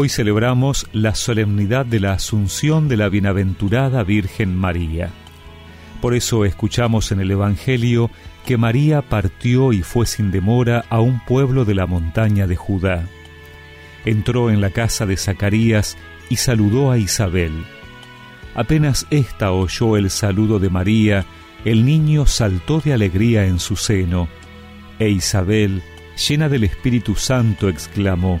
Hoy celebramos la solemnidad de la Asunción de la Bienaventurada Virgen María. Por eso escuchamos en el Evangelio que María partió y fue sin demora a un pueblo de la montaña de Judá. Entró en la casa de Zacarías y saludó a Isabel. Apenas ésta oyó el saludo de María, el niño saltó de alegría en su seno, e Isabel, llena del Espíritu Santo, exclamó,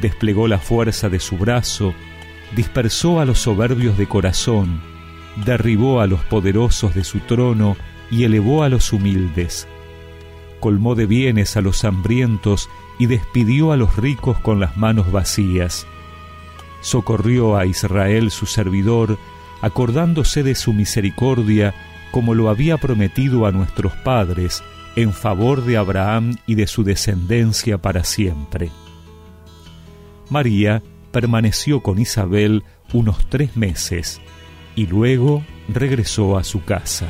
Desplegó la fuerza de su brazo, dispersó a los soberbios de corazón, derribó a los poderosos de su trono y elevó a los humildes. Colmó de bienes a los hambrientos y despidió a los ricos con las manos vacías. Socorrió a Israel su servidor, acordándose de su misericordia, como lo había prometido a nuestros padres, en favor de Abraham y de su descendencia para siempre. María permaneció con Isabel unos tres meses y luego regresó a su casa.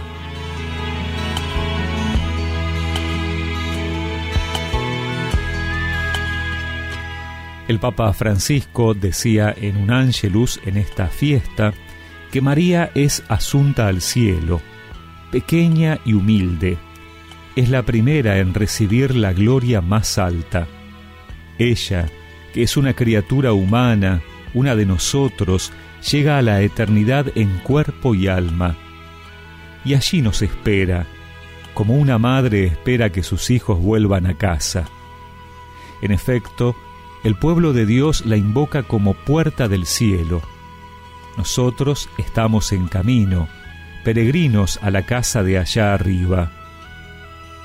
El Papa Francisco decía en un ángelus en esta fiesta que María es asunta al cielo, pequeña y humilde. Es la primera en recibir la gloria más alta. Ella, que es una criatura humana, una de nosotros, llega a la eternidad en cuerpo y alma. Y allí nos espera, como una madre espera que sus hijos vuelvan a casa. En efecto, el pueblo de Dios la invoca como puerta del cielo. Nosotros estamos en camino, peregrinos a la casa de allá arriba.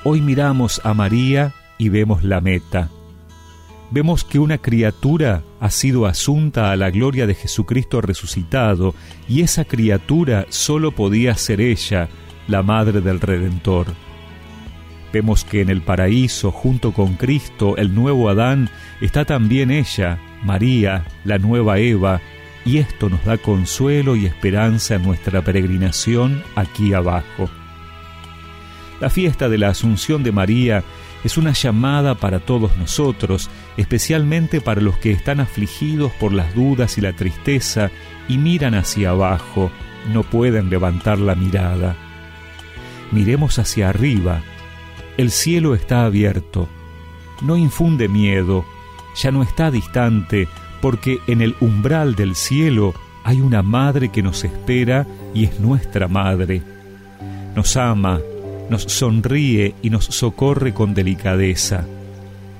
Hoy miramos a María y vemos la meta vemos que una criatura ha sido asunta a la gloria de Jesucristo resucitado, y esa criatura solo podía ser ella, la madre del Redentor. Vemos que en el paraíso, junto con Cristo, el nuevo Adán, está también ella, María, la nueva Eva, y esto nos da consuelo y esperanza en nuestra peregrinación aquí abajo. La fiesta de la Asunción de María es una llamada para todos nosotros, especialmente para los que están afligidos por las dudas y la tristeza y miran hacia abajo, no pueden levantar la mirada. Miremos hacia arriba, el cielo está abierto, no infunde miedo, ya no está distante, porque en el umbral del cielo hay una madre que nos espera y es nuestra madre. Nos ama, nos sonríe y nos socorre con delicadeza.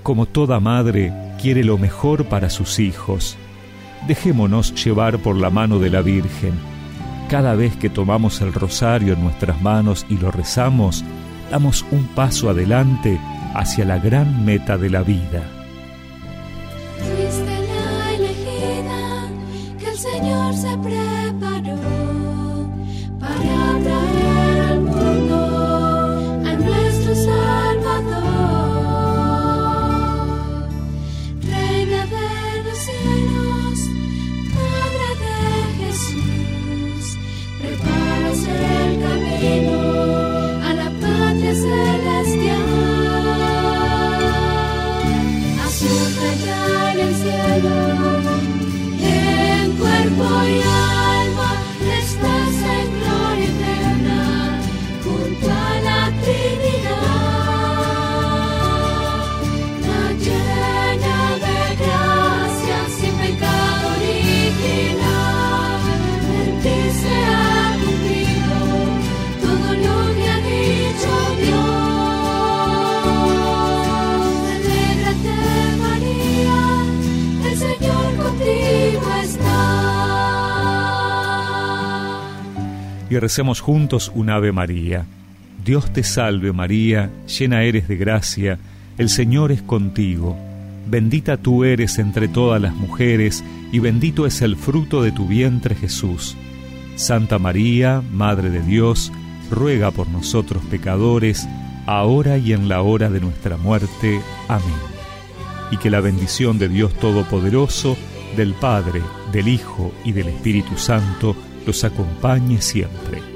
Como toda madre, quiere lo mejor para sus hijos. Dejémonos llevar por la mano de la Virgen. Cada vez que tomamos el rosario en nuestras manos y lo rezamos, damos un paso adelante hacia la gran meta de la vida. Señor se preparó. en y recemos juntos un Ave María. Dios te salve María, llena eres de gracia, el Señor es contigo. Bendita tú eres entre todas las mujeres, y bendito es el fruto de tu vientre Jesús. Santa María, Madre de Dios, ruega por nosotros pecadores, ahora y en la hora de nuestra muerte. Amén. Y que la bendición de Dios Todopoderoso, del Padre, del Hijo y del Espíritu Santo los acompañe siempre.